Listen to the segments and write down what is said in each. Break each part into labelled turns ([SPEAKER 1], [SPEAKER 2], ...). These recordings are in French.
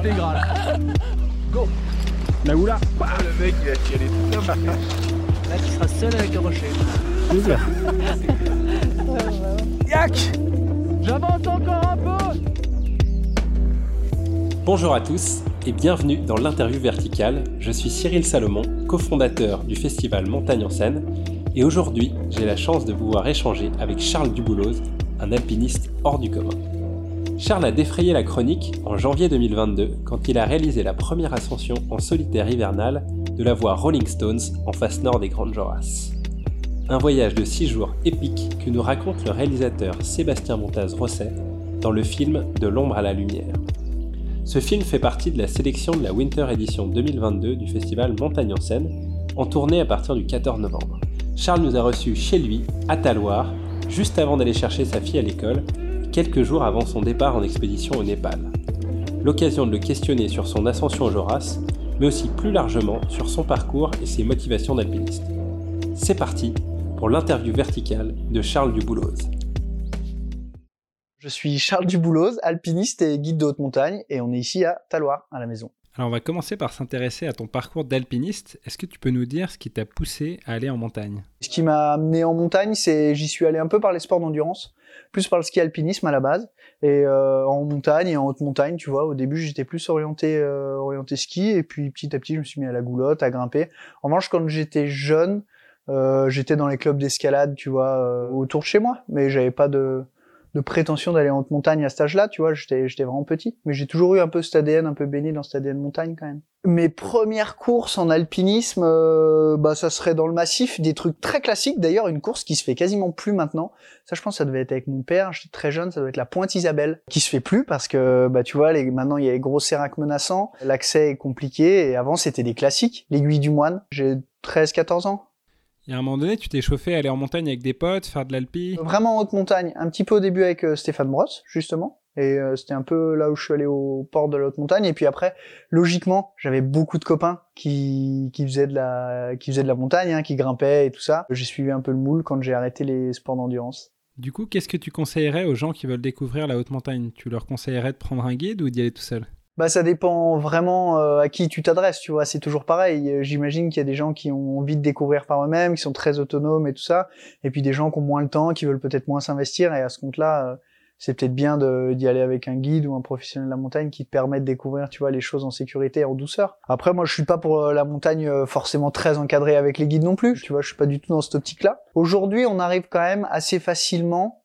[SPEAKER 1] intégrale. Go
[SPEAKER 2] La oula
[SPEAKER 3] Ah, le mec, il a tiré tout ça.
[SPEAKER 1] Là, tu seras seul avec le rocher.
[SPEAKER 2] Yak
[SPEAKER 1] J'avance encore un peu
[SPEAKER 4] Bonjour à tous et bienvenue dans l'interview verticale. Je suis Cyril Salomon, cofondateur du festival Montagne en Seine, et aujourd'hui j'ai la chance de pouvoir échanger avec Charles Dubouloz, un alpiniste hors du commun. Charles a défrayé la chronique en janvier 2022 quand il a réalisé la première ascension en solitaire hivernale de la voie Rolling Stones en face nord des Grandes Jorasses. Un voyage de 6 jours épique que nous raconte le réalisateur Sébastien Montaz-Rosset dans le film De l'ombre à la lumière. Ce film fait partie de la sélection de la Winter Edition 2022 du festival Montagne en Seine, en tournée à partir du 14 novembre. Charles nous a reçus chez lui, à Taloir, juste avant d'aller chercher sa fille à l'école, quelques jours avant son départ en expédition au Népal. L'occasion de le questionner sur son ascension au Joras, mais aussi plus largement sur son parcours et ses motivations d'alpiniste. C'est parti pour l'interview verticale de Charles Dubouloz.
[SPEAKER 5] Je suis Charles Dubouloz, alpiniste et guide de haute montagne, et on est ici à Taloir, à la maison.
[SPEAKER 2] Alors on va commencer par s'intéresser à ton parcours d'alpiniste. Est-ce que tu peux nous dire ce qui t'a poussé à aller en montagne?
[SPEAKER 5] Ce qui m'a amené en montagne, c'est j'y suis allé un peu par les sports d'endurance, plus par le ski alpinisme à la base, et euh, en montagne et en haute montagne, tu vois. Au début, j'étais plus orienté euh, orienté ski, et puis petit à petit, je me suis mis à la goulotte, à grimper. En revanche, quand j'étais jeune, euh, j'étais dans les clubs d'escalade, tu vois, euh, autour de chez moi, mais j'avais pas de de prétention d'aller en haute montagne à cet âge-là, tu vois, j'étais j'étais vraiment petit, mais j'ai toujours eu un peu cet ADN, un peu baigné dans cet ADN montagne quand même. Mes premières courses en alpinisme, euh, bah ça serait dans le massif, des trucs très classiques. D'ailleurs, une course qui se fait quasiment plus maintenant. Ça, je pense, ça devait être avec mon père. J'étais très jeune, ça doit être la Pointe Isabelle, qui se fait plus parce que bah tu vois, les, maintenant il y a les gros séracs menaçants, l'accès est compliqué. Et avant, c'était des classiques. L'aiguille du moine. J'ai 13-14 ans.
[SPEAKER 2] Et à un moment donné, tu t'es chauffé à aller en montagne avec des potes, faire de l'alpi
[SPEAKER 5] Vraiment en haute montagne, un petit peu au début avec euh, Stéphane Brosse, justement. Et euh, c'était un peu là où je suis allé au port de la haute montagne. Et puis après, logiquement, j'avais beaucoup de copains qui, qui faisaient de la, qui faisaient de la montagne, hein, qui grimpaient et tout ça. J'ai suivi un peu le moule quand j'ai arrêté les sports d'endurance.
[SPEAKER 2] Du coup, qu'est-ce que tu conseillerais aux gens qui veulent découvrir la haute montagne? Tu leur conseillerais de prendre un guide ou d'y aller tout seul?
[SPEAKER 5] Bah ça dépend vraiment euh, à qui tu t'adresses, tu vois, c'est toujours pareil. Euh, J'imagine qu'il y a des gens qui ont envie de découvrir par eux-mêmes, qui sont très autonomes et tout ça, et puis des gens qui ont moins le temps, qui veulent peut-être moins s'investir, et à ce compte-là, euh, c'est peut-être bien d'y aller avec un guide ou un professionnel de la montagne qui te permet de découvrir, tu vois, les choses en sécurité en douceur. Après, moi, je suis pas pour la montagne forcément très encadrée avec les guides non plus, tu vois, je suis pas du tout dans cette optique-là. Aujourd'hui, on arrive quand même assez facilement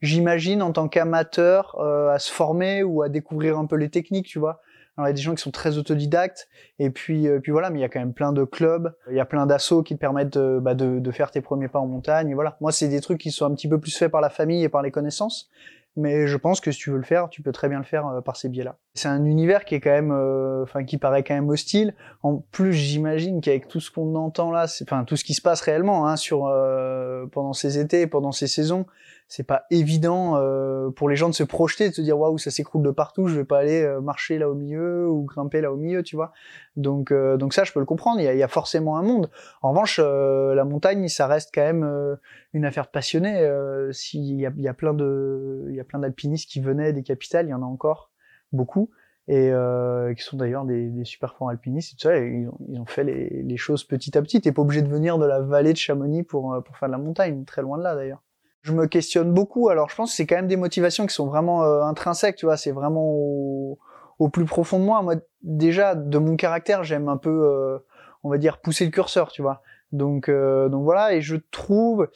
[SPEAKER 5] j'imagine en tant qu'amateur euh, à se former ou à découvrir un peu les techniques, tu vois. Alors il y a des gens qui sont très autodidactes et puis euh, puis voilà, mais il y a quand même plein de clubs, il y a plein d'assauts qui te permettent de, bah, de, de faire tes premiers pas en montagne. Et voilà, moi c'est des trucs qui sont un petit peu plus faits par la famille et par les connaissances, mais je pense que si tu veux le faire, tu peux très bien le faire euh, par ces biais-là. C'est un univers qui est quand même, euh, enfin qui paraît quand même hostile. En plus, j'imagine qu'avec tout ce qu'on entend là, enfin tout ce qui se passe réellement hein, sur euh, pendant ces étés, pendant ces saisons, c'est pas évident euh, pour les gens de se projeter, de se dire waouh ça s'écroule de partout, je vais pas aller euh, marcher là au milieu ou grimper là au milieu, tu vois. Donc euh, donc ça je peux le comprendre, il y a, y a forcément un monde. En revanche euh, la montagne ça reste quand même euh, une affaire de passionnés. Euh, S'il y a, y a plein de il y a plein d'alpinistes qui venaient des capitales, il y en a encore beaucoup et euh, qui sont d'ailleurs des, des super forts alpinistes et tout ça. Ils, ont, ils ont fait les, les choses petit à petit. T'es pas obligé de venir de la vallée de Chamonix pour pour faire de la montagne, très loin de là d'ailleurs je me questionne beaucoup. Alors, je pense que c'est quand même des motivations qui sont vraiment euh, intrinsèques, tu vois. C'est vraiment au, au plus profond de moi. Moi, déjà, de mon caractère, j'aime un peu, euh, on va dire, pousser le curseur, tu vois. Donc, euh, donc voilà. Et je trouve,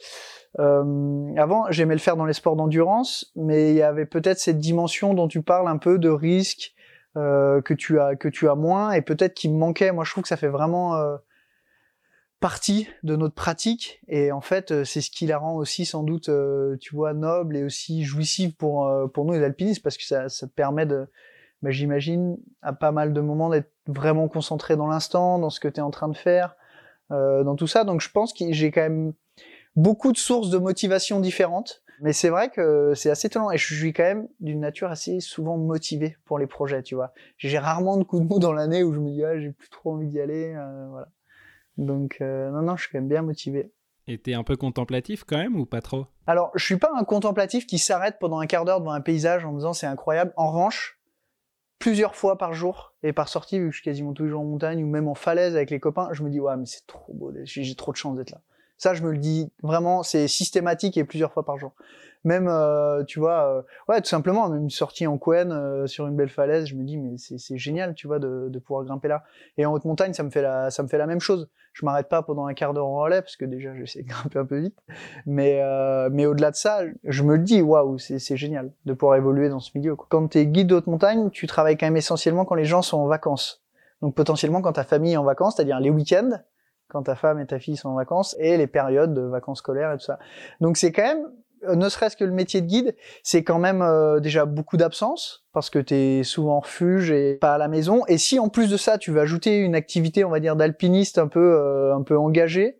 [SPEAKER 5] euh, avant, j'aimais le faire dans les sports d'endurance, mais il y avait peut-être cette dimension dont tu parles un peu de risque euh, que tu as que tu as moins et peut-être qui me manquait. Moi, je trouve que ça fait vraiment euh, partie de notre pratique. Et en fait euh, c'est ce qui la rend aussi sans doute euh, tu vois noble et aussi jouissive pour euh, pour nous les alpinistes parce que ça ça te permet de bah, j'imagine à pas mal de moments d'être vraiment concentré dans l'instant dans ce que tu es en train de faire euh, dans tout ça. Donc je pense que j'ai quand même beaucoup de sources de motivation différentes. Mais c'est vrai que c'est assez étonnant et je suis quand même d'une nature assez souvent motivée pour les projets tu vois. J'ai rarement de coups de mou dans l'année où je me dis ah j'ai plus trop envie d'y aller euh, voilà donc euh, non, non, je suis quand même bien motivé.
[SPEAKER 2] Et t'es un peu contemplatif quand même ou pas trop?
[SPEAKER 5] Alors, je suis pas un contemplatif qui s'arrête pendant un quart d'heure devant un paysage en me disant c'est incroyable. En revanche, plusieurs fois par jour et par sortie, vu que je suis quasiment tous les jours en montagne ou même en falaise avec les copains, je me dis ouais mais c'est trop beau, j'ai j'ai trop de chance d'être là. Ça, je me le dis vraiment, c'est systématique et plusieurs fois par jour. Même, euh, tu vois, euh, ouais, tout simplement, même une sortie en Couen euh, sur une belle falaise, je me dis mais c'est génial, tu vois, de, de pouvoir grimper là. Et en haute montagne, ça me fait la, ça me fait la même chose. Je m'arrête pas pendant un quart d'heure en relais parce que déjà j'essaie de grimper un peu vite. Mais euh, mais au-delà de ça, je me le dis, waouh, c'est génial de pouvoir évoluer dans ce milieu. Quoi. Quand t'es guide de haute montagne, tu travailles quand même essentiellement quand les gens sont en vacances. Donc potentiellement quand ta famille est en vacances, c'est-à-dire les week-ends, quand ta femme et ta fille sont en vacances, et les périodes de vacances scolaires et tout ça. Donc c'est quand même, euh, ne serait-ce que le métier de guide, c'est quand même euh, déjà beaucoup d'absence, parce que tu es souvent en refuge et pas à la maison. Et si en plus de ça, tu veux ajouter une activité, on va dire, d'alpiniste un peu, euh, un peu engagée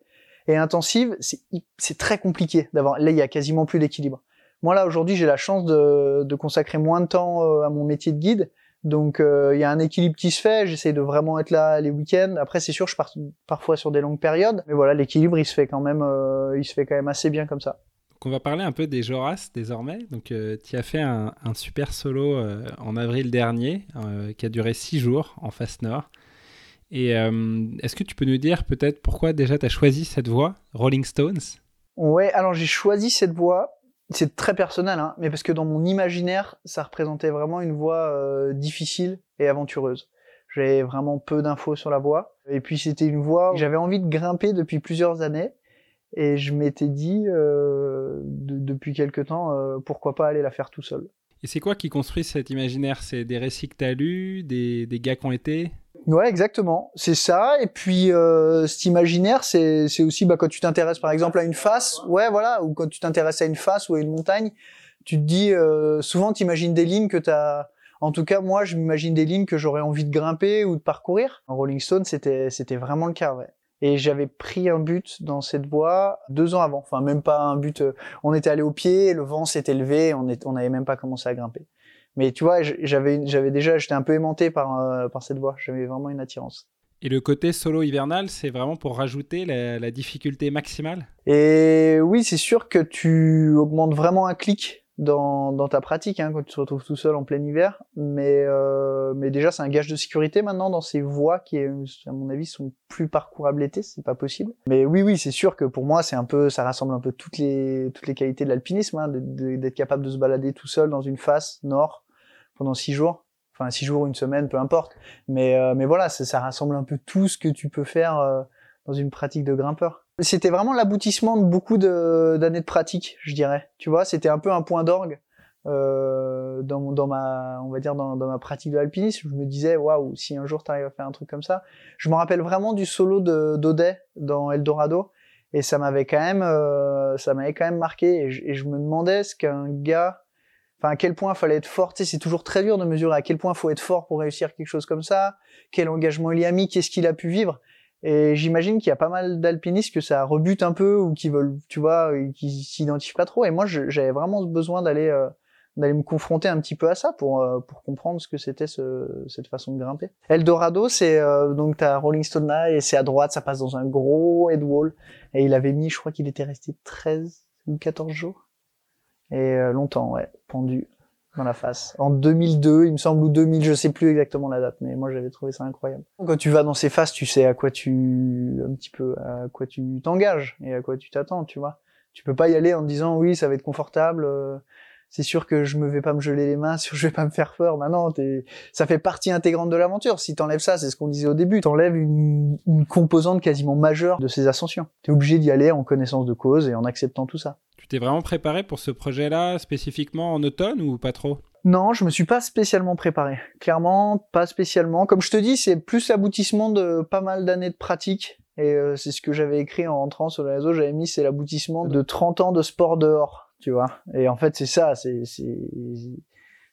[SPEAKER 5] et intensive, c'est c'est très compliqué d'avoir. Là, il y a quasiment plus d'équilibre. Moi là aujourd'hui, j'ai la chance de, de consacrer moins de temps euh, à mon métier de guide, donc euh, il y a un équilibre qui se fait. J'essaie de vraiment être là les week-ends. Après c'est sûr, je pars parfois sur des longues périodes, mais voilà, l'équilibre il se fait quand même, euh, il se fait quand même assez bien comme ça.
[SPEAKER 2] Donc on va parler un peu des Joras désormais. Donc euh, tu as fait un, un super solo en avril dernier qui a duré six jours en face nord. Et est-ce que tu peux nous dire peut-être pourquoi déjà tu as choisi cette voie, Rolling Stones?
[SPEAKER 5] Ouais, alors j'ai choisi cette voie. C'est très personnel, hein, mais parce que dans mon imaginaire, ça représentait vraiment une voie euh, difficile et aventureuse. J'avais vraiment peu d'infos sur la voie. Et puis c'était une voie que j'avais envie de grimper depuis plusieurs années. Et je m'étais dit, euh, de- depuis quelque temps, euh, pourquoi pas aller la faire tout seul.
[SPEAKER 2] Et c'est quoi qui construit cet imaginaire? C'est des récits que tu as lus, des, des gars qui ont été?
[SPEAKER 5] Ouais, exactement. C'est ça. Et puis, euh, cet imaginaire, c'est, c'est aussi bah, quand tu t'intéresses, par exemple, à une face, ouais, voilà, ou quand tu t'intéresses à une face ou à une montagne, tu te dis, euh, souvent, tu imagines des lignes que tu as... En tout cas, moi, je m'imagine des lignes que j'aurais envie de grimper ou de parcourir. En Rolling Stone, c'était, c'était vraiment le cas, ouais. Et j'avais pris un but dans cette voie deux ans avant. Enfin, même pas un but. euh, On était allé au pied, le vent s'était levé, on est, on n'avait même pas commencé à grimper. Mais tu vois, j'avais, j'avais déjà, j'étais un peu aimanté par, euh, par cette voie. J'avais vraiment une attirance.
[SPEAKER 2] Et le côté solo hivernal, c'est vraiment pour rajouter la, la difficulté maximale?
[SPEAKER 5] Et oui, c'est sûr que tu augmentes vraiment un clic dans, dans ta pratique hein, quand tu te retrouves tout seul en plein hiver. Mais, euh, mais déjà, c'est un gage de sécurité maintenant dans ces voies qui, à mon avis, sont plus parcourables l'été. C'est pas possible. Mais oui, oui, c'est sûr que pour moi, c'est un peu, ça rassemble un peu toutes les toutes les qualités de l'alpinisme, hein, d'être capable de se balader tout seul dans une face nord pendant six jours. Enfin, six jours, une semaine, peu importe. Mais, euh, mais voilà, ça, ça rassemble un peu tout ce que tu peux faire euh, dans une pratique de grimpeur. C'était vraiment l'aboutissement de beaucoup d'années de pratique, je dirais. Tu vois, c'était un peu un point d'orgue euh, dans, dans ma, on va dire dans, dans ma pratique de l'alpinisme. Je me disais, waouh, si un jour tu arrives à faire un truc comme ça. Je me rappelle vraiment du solo de d'Audet dans Eldorado, et ça m'avait quand même, euh, ça m'avait quand même marqué. Et je, et je me demandais ce qu'un gars, enfin à quel point fallait être fort. Tu sais, c'est toujours très dur de mesurer à quel point faut être fort pour réussir quelque chose comme ça. Quel engagement il y a mis, qu'est-ce qu'il a pu vivre. Et j'imagine qu'il y a pas mal d'alpinistes que ça rebute un peu ou qui veulent, tu vois, qui s'identifient pas trop. Et moi, j'avais vraiment besoin d'aller euh, d'aller me confronter un petit peu à ça pour euh, pour comprendre ce que c'était ce, cette façon de grimper. Eldorado, c'est euh, donc t'as Rolling Stone là et c'est à droite, ça passe dans un gros headwall. Et il avait mis, je crois qu'il était resté 13 ou 14 jours. Et euh, longtemps, ouais, pendu dans la face. En 2002, il me semble, ou 2000, je sais plus exactement la date, mais moi j'avais trouvé ça incroyable. Quand tu vas dans ces faces, tu sais à quoi tu, un petit peu, à quoi tu t'engages et à quoi tu t'attends, tu vois. Tu peux pas y aller en te disant oui, ça va être confortable, euh, c'est sûr que je me vais pas me geler les mains, je vais pas me faire peur. Bah non, t'es- ça fait partie intégrante de l'aventure. Si t'enlèves ça, c'est ce qu'on disait au début, t'enlèves une, une composante quasiment majeure de ces ascensions. T'es obligé d'y aller en connaissance de cause et en acceptant tout ça.
[SPEAKER 2] Tu t'es vraiment préparé pour ce projet-là spécifiquement en automne ou pas trop?
[SPEAKER 5] Non, je me suis pas spécialement préparé. Clairement, pas spécialement. Comme je te dis, c'est plus l'aboutissement de pas mal d'années de pratique. Et euh, c'est ce que j'avais écrit en rentrant sur le réseau. J'avais mis, c'est l'aboutissement de 30 ans de sport dehors, tu vois. Et en fait, c'est ça, c'est,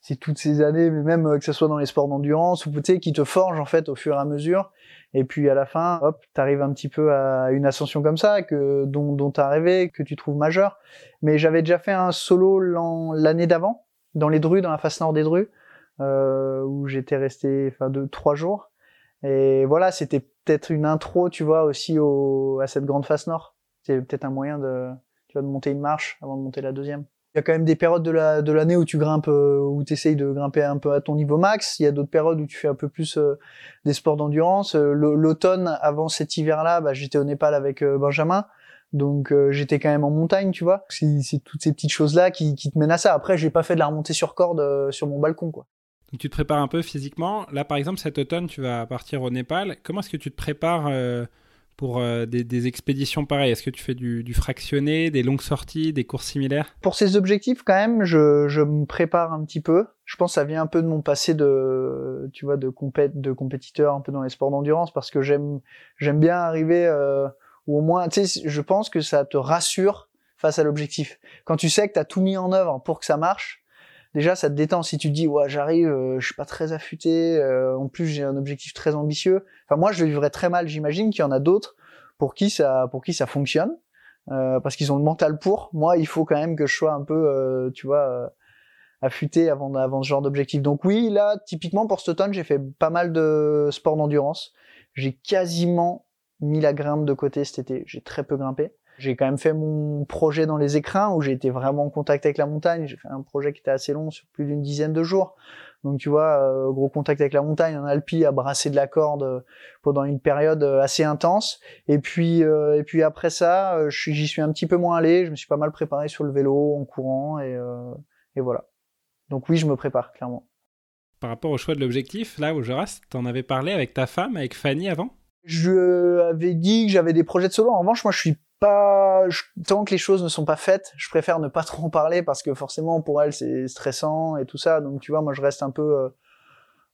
[SPEAKER 5] c'est, toutes ces années, mais même euh, que ce soit dans les sports d'endurance ou tu qui te forgent en fait au fur et à mesure. Et puis à la fin, hop, t'arrives un petit peu à une ascension comme ça, que dont, dont t'as rêvé, que tu trouves majeure. Mais j'avais déjà fait un solo l'an- l'année d'avant, dans les Drus, dans la face nord des Drus, euh, où j'étais resté, enfin, deux, trois jours. Et voilà, c'était peut-être une intro, tu vois, aussi au, à cette grande face nord. C'est peut-être un moyen de, tu vois, de monter une marche avant de monter la deuxième. Il y a quand même des périodes de la de l'année où tu grimpes, euh, où tu essayes de grimper un peu à ton niveau max. Il y a d'autres périodes où tu fais un peu plus euh, des sports d'endurance. Euh, L'automne, avant cet hiver-là, bah, j'étais au Népal avec euh, Benjamin. Donc j'étais quand même en montagne, tu vois. C'est toutes ces petites choses-là qui, qui te mènent à ça. Après, j'ai pas fait de la remontée sur corde sur mon balcon, quoi.
[SPEAKER 2] Tu te prépares un peu physiquement. Là, par exemple, cet automne, tu vas partir au Népal. Comment est-ce que tu te prépares pour euh, des, expéditions pareilles Est-ce que tu fais du, fractionné, des longues sorties, des courses similaires?
[SPEAKER 5] Pour ces objectifs, quand même, je, me prépare un petit peu. Je pense que ça vient un peu de mon passé de, tu vois, de compét, de compétiteur un peu dans les sports d'endurance, parce que j'aime, j'aime bien arriver, euh, ou au moins, tu sais, je pense que ça te rassure face à l'objectif. Quand tu sais que tu as tout mis en œuvre pour que ça marche, déjà ça te détend. Si tu te dis, ouais, j'arrive, euh, je suis pas très affûté, euh, en plus j'ai un objectif très ambitieux. Enfin, moi, je le vivrais très mal. J'imagine qu'il y en a d'autres pour qui ça, pour qui ça fonctionne euh, parce qu'ils ont le mental pour. Moi, il faut quand même que je sois un peu, euh, tu vois, euh, affûté avant, avant ce genre d'objectif. Donc oui, là, typiquement pour cet automne, j'ai fait pas mal de sports d'endurance. J'ai quasiment mis la grimpe de côté cet été. J'ai très peu grimpé. J'ai quand même fait mon projet dans les écrins où j'ai été vraiment en contact avec la montagne. J'ai fait un projet qui était assez long sur plus d'une dizaine de jours. Donc tu vois, euh, gros contact avec la montagne, en Alpi, à brasser de la corde euh, pendant une période euh, assez intense. Et puis, euh, et puis après ça, je j'y suis un petit peu moins allé. Je me suis pas mal préparé sur le vélo, en courant, et, euh, et voilà. Donc oui, je me prépare clairement.
[SPEAKER 2] Par rapport au choix de l'objectif, là, au Joras, t'en avais parlé avec ta femme, avec Fanny avant?
[SPEAKER 5] Je avais dit que j'avais des projets de solo. En revanche, moi, je suis pas je- tant que les choses ne sont pas faites, je préfère ne pas trop en parler parce que forcément pour elle c'est stressant et tout ça. Donc tu vois, moi je reste un peu euh,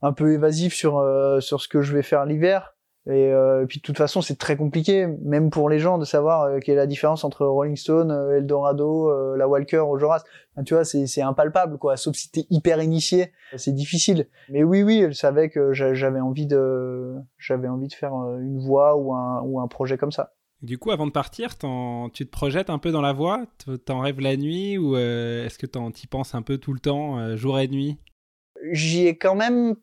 [SPEAKER 5] un peu évasif sur euh, sur ce que je vais faire l'hiver. Et, euh, puis de toute façon, c'est très compliqué, même pour les gens, de savoir euh, quelle est la différence entre Rolling Stone, euh, Eldorado, euh, la Walker, au Joras. Enfin, tu vois, c'est c'est impalpable, quoi. Sauf si t'es hyper initié, c'est difficile. Mais oui, oui, elle savait que j'a- j'avais envie de, j'avais envie de faire une voix ou un ou un projet comme ça.
[SPEAKER 2] Du coup, avant de partir, tu te projettes un peu dans la voie? T'en rêves la nuit ou euh, est-ce que t'y penses un peu tout le temps, euh, jour et nuit?
[SPEAKER 5] J'y ai quand même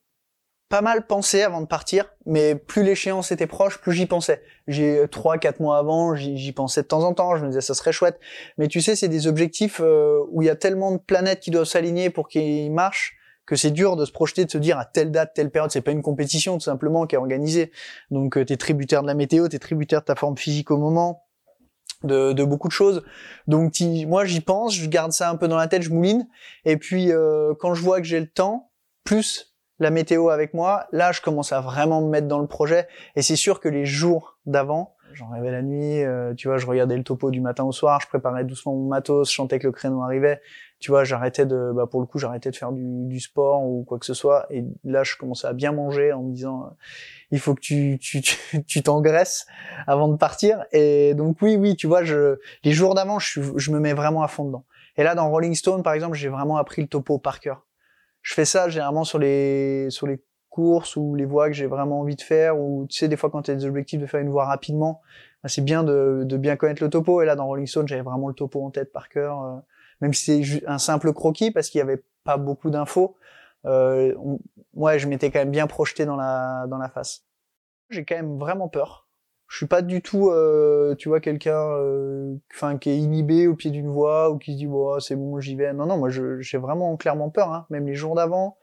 [SPEAKER 5] pas mal pensé avant de partir, mais plus l'échéance était proche, plus j'y pensais. J'ai trois, quatre mois avant, j'y pensais de temps en temps. Je me disais ça serait chouette, mais tu sais, c'est des objectifs euh, où il y a tellement de planètes qui doivent s'aligner pour qu'ils marchent que c'est dur de se projeter, de se dire à telle date, telle période. C'est pas une compétition tout simplement qui est organisée. Donc euh, t'es tributaire de la météo, t'es tributaire de ta forme physique au moment. De, de beaucoup de choses. Donc moi j'y pense, je garde ça un peu dans la tête, je mouline. Et puis euh, quand je vois que j'ai le temps, plus la météo avec moi, là je commence à vraiment me mettre dans le projet. Et c'est sûr que les jours d'avant, j'en rêvais la nuit, euh, tu vois, je regardais le topo du matin au soir, je préparais doucement mon matos, je chantais que le créneau arrivait. Tu vois, j'arrêtais de, bah pour le coup, j'arrêtais de faire du, du sport ou quoi que ce soit. Et là, je commençais à bien manger en me disant, euh, il faut que tu tu tu t'engraisses avant de partir. Et donc oui, oui, tu vois, je les jours d'avant, je, je me mets vraiment à fond dedans. Et là, dans Rolling Stone, par exemple, j'ai vraiment appris le topo par cœur. Je fais ça généralement sur les sur les courses ou les voies que j'ai vraiment envie de faire ou tu sais des fois quand tu as des objectifs de faire une voie rapidement bah, c'est bien de, de bien connaître le topo. Et là dans Rolling Stone j'avais vraiment le topo en tête par cœur euh, même si c'est un simple croquis parce qu'il y avait pas beaucoup d'infos euh, ouais je m'étais quand même bien projeté dans la dans la face. J'ai quand même vraiment peur. Je suis pas du tout euh, tu vois quelqu'un euh, enfin qui est inhibé au pied d'une voie ou qui se dit bon c'est bon j'y vais. Non non moi j'ai vraiment clairement peur hein, même les jours d'avant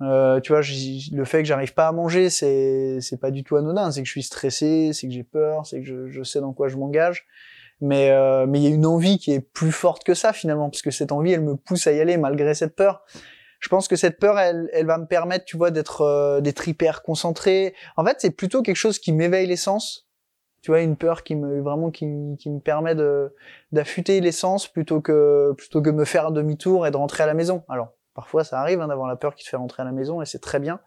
[SPEAKER 5] euh, tu vois, le fait que j'arrive pas à manger, c'est c'est pas du tout anodin. C'est que je suis stressé, c'est que j'ai peur, c'est que je, je sais dans quoi je m'engage. Mais euh, mais il y a une envie qui est plus forte que ça finalement, parce que cette envie, elle me pousse à y aller malgré cette peur. Je pense que cette peur, elle, elle va me permettre, tu vois, d'être euh, d'être hyper concentré. En fait, c'est plutôt quelque chose qui m'éveille les sens. Tu vois, une peur qui me vraiment qui, qui me permet de d'affûter les sens plutôt que plutôt que me faire demi-tour et de rentrer à la maison. Alors Parfois, ça arrive hein, d'avoir la peur qui te fait rentrer à la maison et c'est très bien.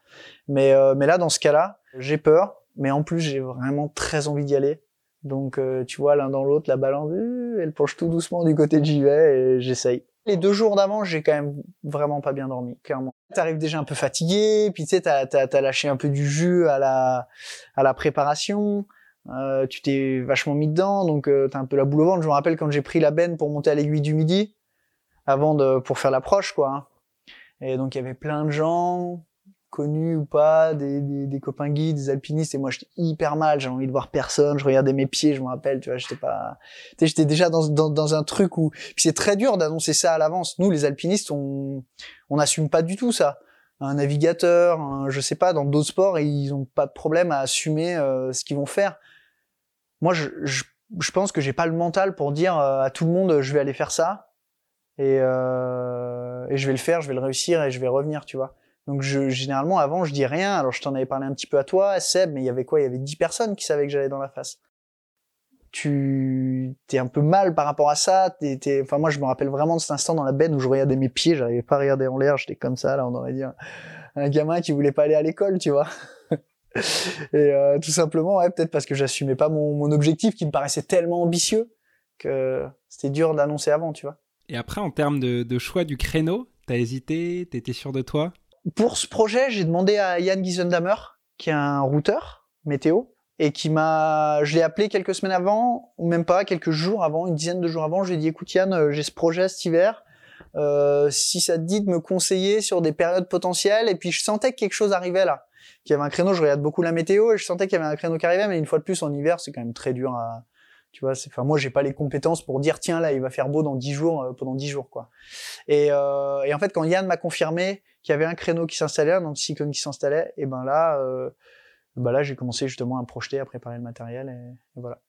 [SPEAKER 5] Mais, euh, mais là, dans ce cas-là, j'ai peur, mais en plus, j'ai vraiment très envie d'y aller. Donc, euh, tu vois, l'un dans l'autre, la balance, euh, elle penche tout doucement du côté de j'y vais et j'essaye. Les deux jours d'avant, j'ai quand même vraiment pas bien dormi, clairement. T'arrives déjà un peu fatigué, puis tu sais, t'as, t'as lâché un peu du jus à la, à la préparation. Euh, tu t'es vachement mis dedans, donc euh, t'as un peu la boule au ventre. Je me rappelle quand j'ai pris la benne pour monter à l'aiguille du midi, avant de, pour faire l'approche, quoi. hein. Et donc il y avait plein de gens. connus ou pas, des, des, des copains guides, des alpinistes, et moi j'étais hyper mal, j'avais envie de voir personne, je regardais mes pieds, je me rappelle, tu vois, j'étais pas, tu sais, j'étais déjà dans, dans, dans un truc où, puis c'est très dur d'annoncer ça à l'avance. Nous, les alpinistes, on, on n'assume pas du tout ça. Un navigateur, un- je sais pas, dans d'autres sports, ils ont pas de problème à assumer euh, ce qu'ils vont faire. Moi, je, je, je pense que j'ai pas le mental pour dire euh, à tout le monde, je vais aller faire ça, et, euh, et je vais le faire, je vais le réussir, et je vais revenir, tu vois. Donc généralement avant je dis rien. Alors je t'en avais parlé un petit peu à toi, Seb, mais il y avait quoi? Il y avait 10 personnes qui savaient que j'allais dans la face. Tu t'es un peu mal par rapport à ça? Enfin moi je me rappelle vraiment de cet instant dans la benne où je regardais mes pieds, j'arrivais pas à regarder en l'air, j'étais comme ça là, on aurait dit un, gamin qui voulait pas aller à l'école, tu vois. Et euh, tout simplement, ouais, peut-être parce que j'assumais pas mon objectif qui me paraissait tellement ambitieux que c'était dur d'annoncer avant, tu vois.
[SPEAKER 2] Et après, en termes de, choix du créneau, t'as hésité, t'étais sûr de toi?
[SPEAKER 5] Pour ce projet, j'ai demandé à Yann Giesendamer, qui est un routeur météo, et qui m'a, je l'ai appelé quelques semaines avant, ou même pas, quelques jours avant, une dizaine de jours avant, je lui ai dit, écoute Yann, euh, j'ai ce projet cet hiver, euh, si ça te dit de me conseiller sur des périodes potentielles, et puis je sentais que quelque chose arrivait là, qu'il y avait un créneau, je regarde beaucoup la météo, et je sentais qu'il y avait un créneau qui arrivait, mais une fois de plus, en hiver, c'est quand même très dur à, tu vois, enfin, moi, j'ai pas les compétences pour dire, tiens, là, il va faire beau dans dix jours, euh, pendant dix jours, quoi. Et, euh, et en fait, quand Yann m'a confirmé qu'il y avait un créneau qui s'installait, un anticyclone qui s'installait, et ben là, euh, ben là, j'ai commencé justement à projeter, à préparer le matériel, et voilà.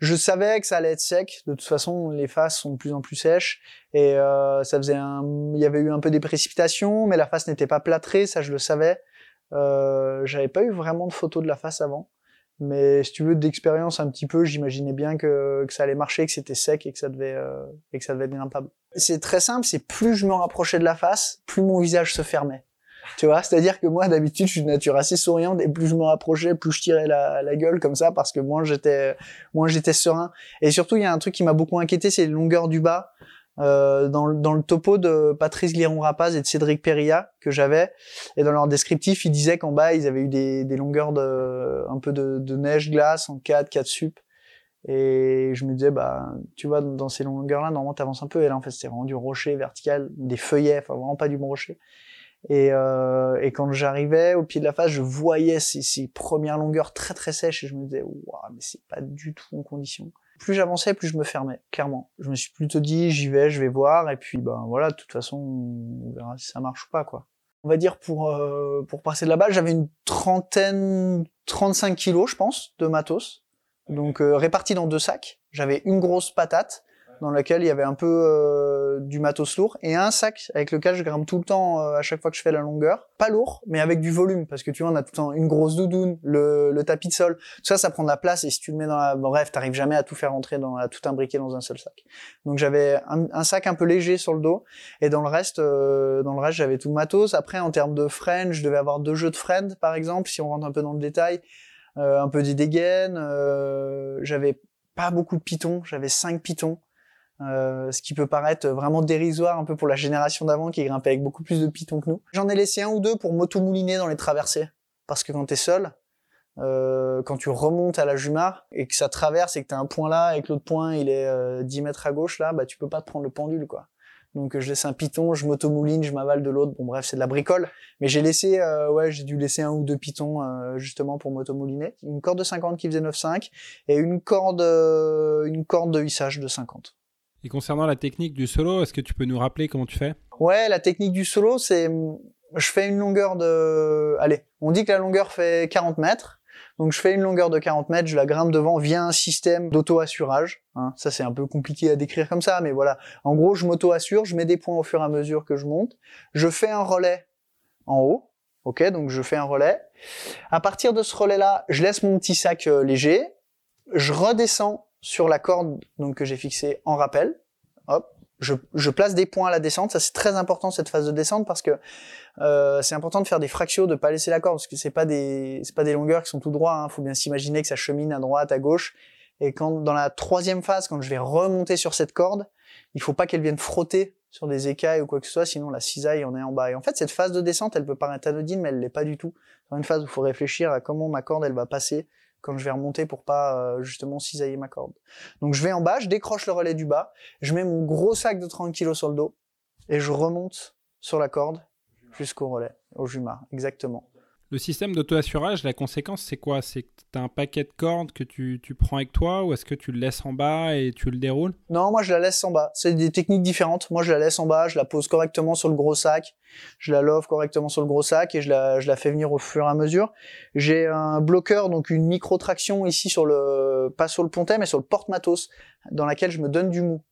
[SPEAKER 5] Je savais que ça allait être sec. De toute façon, les faces sont de plus en plus sèches, et euh, ça faisait un, il y avait eu un peu des précipitations, mais la face n'était pas plâtrée, ça je le savais. Euh, J'avais pas eu vraiment de photos de la face avant. Mais si tu veux d'expérience un petit peu, j'imaginais bien que, que ça allait marcher, que c'était sec et que ça devait euh, et que ça devait être grimpable. C'est très simple, c'est plus je me rapprochais de la face, plus mon visage se fermait. Tu vois, c'est-à-dire que moi d'habitude je suis de nature assez souriante et plus je me rapprochais, plus je tirais la, la gueule comme ça parce que moins j'étais moins j'étais serein. Et surtout il y a un truc qui m'a beaucoup inquiété, c'est les longueurs du bas. Euh, dans, dans le topo de Patrice Guéron-Rapaz et de Cédric Perilla que j'avais, et dans leur descriptif, ils disaient qu'en bas, ils avaient eu des, des longueurs de, un peu de, de neige glace en 4, 4 sup. Et je me disais, bah, tu vois, dans ces longueurs-là, normalement, t'avances un peu. Et là, en fait, c'était vraiment du rocher vertical, des feuillets, enfin, vraiment pas du bon rocher. Et, euh, et quand j'arrivais au pied de la face, je voyais ces, ces premières longueurs très très sèches et je me disais, waouh, mais c'est pas du tout en condition. Plus j'avançais, plus je me fermais, clairement. Je me suis plutôt dit, j'y vais, je vais voir, et puis ben voilà, de toute façon, on verra si ça marche ou pas, quoi. On va dire pour euh, pour passer de la balle, j'avais une trentaine, 35 kilos, je pense, de matos, donc euh, répartis dans deux sacs. J'avais une grosse patate dans laquelle il y avait un peu euh, du matos lourd et un sac avec lequel je grimpe tout le temps euh, à chaque fois que je fais la longueur. Pas lourd, mais avec du volume parce que tu vois, on a tout le temps une grosse doudoune, le, le tapis de sol. Tout ça, ça prend de la place et si tu le mets dans la... Bref, t'arrives jamais à tout faire rentrer, dans, à tout imbriquer dans un seul sac. Donc j'avais un, un sac un peu léger sur le dos et dans le reste, euh, dans le reste, j'avais tout le matos. Après, en termes de freins, je devais avoir deux jeux de freins, par exemple, si on rentre un peu dans le détail. Euh, un peu des dégaines. euh, j'avais pas beaucoup de pitons, j'avais cinq pitons. Euh, ce qui peut paraître vraiment dérisoire un peu pour la génération d'avant qui grimpait avec beaucoup plus de pitons que nous. J'en ai laissé un ou deux pour m'automouliner dans les traversées. Parce que quand t'es seul, euh, quand tu remontes à la Jumar et que ça traverse et que t'as un point là et que l'autre point il est euh, 10 mètres à gauche là, bah tu peux pas te prendre le pendule quoi. Donc euh, je laisse un piton, je m'automouline, je m'avale de l'autre. Bon bref, c'est de la bricole. Mais j'ai laissé, euh, ouais, j'ai dû laisser un ou deux pitons justement pour m'automouliner. Une corde de 50 qui faisait 9,5 et une corde, une corde de hissage de 50.
[SPEAKER 2] Et concernant la technique du solo, est-ce que tu peux nous rappeler comment tu fais?
[SPEAKER 5] Ouais, la technique du solo, c'est, je fais une longueur de, allez, on dit que la longueur fait 40 mètres. Donc je fais une longueur de 40 mètres, je la grimpe devant via un système d'auto-assurage. Hein. Ça c'est un peu compliqué à décrire comme ça, mais voilà. En gros, je m'auto-assure, je mets des points au fur et à mesure que je monte. Je fais un relais en haut. Ok, donc je fais un relais. À partir de ce relais-là, je laisse mon petit sac euh, léger. Je redescends sur la corde donc que j'ai fixée en rappel. Hop, je, je place des points à la descente. Ça c'est très important cette phase de descente parce que euh, c'est important de faire des fractios, de pas laisser la corde parce que c'est pas des c'est pas des longueurs qui sont tout droits. Hein. Faut bien s'imaginer que ça chemine à droite, à gauche. Et quand dans la troisième phase, quand je vais remonter sur cette corde, il faut pas qu'elle vienne frotter sur des écailles ou quoi que ce soit, sinon la cisaille en est en bas. Et en fait, cette phase de descente, elle peut paraître anodine, mais elle l'est pas du tout. C'est une phase où il faut réfléchir à comment ma corde elle va passer quand je vais remonter pour pas euh, justement cisailler ma corde. Donc je vais en bas, je décroche le relais du bas, je mets mon gros sac de 30 kg sur le dos et je remonte sur la corde plus qu'au relais, au Jumar, exactement.
[SPEAKER 2] Le système d'auto-assurage, la conséquence, c'est quoi? C'est que tu un paquet de cordes que tu, tu prends avec toi ou est-ce que tu le laisses en bas et tu le déroules?
[SPEAKER 5] Non, moi je la laisse en bas. C'est des techniques différentes. Moi je la laisse en bas, je la pose correctement sur le gros sac, je la love correctement sur le gros sac et je la, je la fais venir au fur et à mesure. J'ai un bloqueur, donc une micro-traction ici sur le, pas sur le pontet, mais sur le porte-matos, dans laquelle je me donne du mou.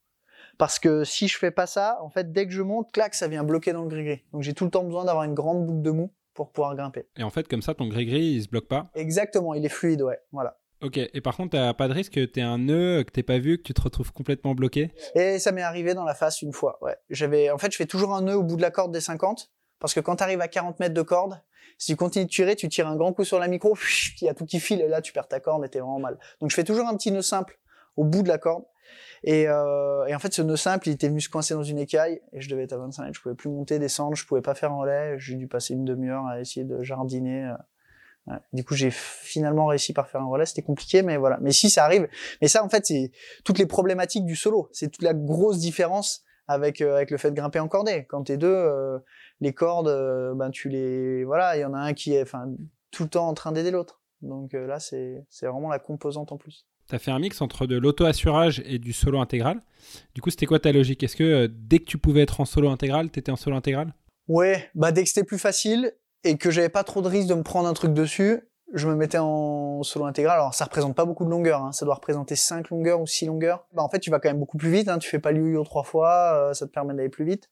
[SPEAKER 5] Parce que si je fais pas ça, en fait, dès que je monte, clac, ça vient bloquer dans le gris-gris. Donc j'ai tout le temps besoin d'avoir une grande boucle de mou pour pouvoir grimper.
[SPEAKER 2] Et en fait, comme ça, ton gris-gris, il se bloque pas
[SPEAKER 5] Exactement, il est fluide, ouais, voilà.
[SPEAKER 2] Ok, et par contre, t'as pas de risque que t'aies un nœud que t'aies pas vu, que tu te retrouves complètement bloqué?
[SPEAKER 5] Et ça m'est arrivé dans la face une fois, ouais. J'avais, en fait, je fais toujours un nœud au bout de la corde des 50, parce que quand t'arrives à 40 mètres de corde, si tu continues de tirer, tu tires un grand coup sur la micro, il y a tout qui file, et là, tu perds ta corde et t'es vraiment mal. Donc je fais toujours un petit nœud simple au bout de la corde, et, euh, et, en fait, ce nœud simple, il était venu se coincer dans une écaille et je devais être à 25 mètres. Je pouvais plus monter, descendre, je pouvais pas faire un relais. J'ai dû passer une demi-heure à essayer de jardiner. euh. Du coup, j'ai finalement réussi par faire un relais. C'était compliqué, mais voilà. Mais si ça arrive, mais ça, en fait, c'est toutes les problématiques du solo. C'est toute la grosse différence avec euh, avec le fait de grimper en cordée. Quand t'es deux, euh, les cordes, euh, ben tu les, voilà, il y en a un qui est, enfin, tout le temps en train d'aider l'autre. Donc euh, là, c'est c'est vraiment la composante en plus.
[SPEAKER 2] Tu as fait un mix entre de l'auto-assurage et du solo intégral. Du coup, c'était quoi ta logique? Est-ce que euh, dès que tu pouvais être en solo intégral, tu étais en solo intégral?
[SPEAKER 5] Ouais, bah dès que c'était plus facile et que j'avais pas trop de risque de me prendre un truc dessus, je me mettais en solo intégral. Alors ça représente pas beaucoup de longueur, hein. ça doit représenter 5 longueurs ou 6 longueurs. Bah en fait, tu vas quand même beaucoup plus vite, hein. tu fais pas le yo-yo trois fois, euh, ça te permet d'aller plus vite.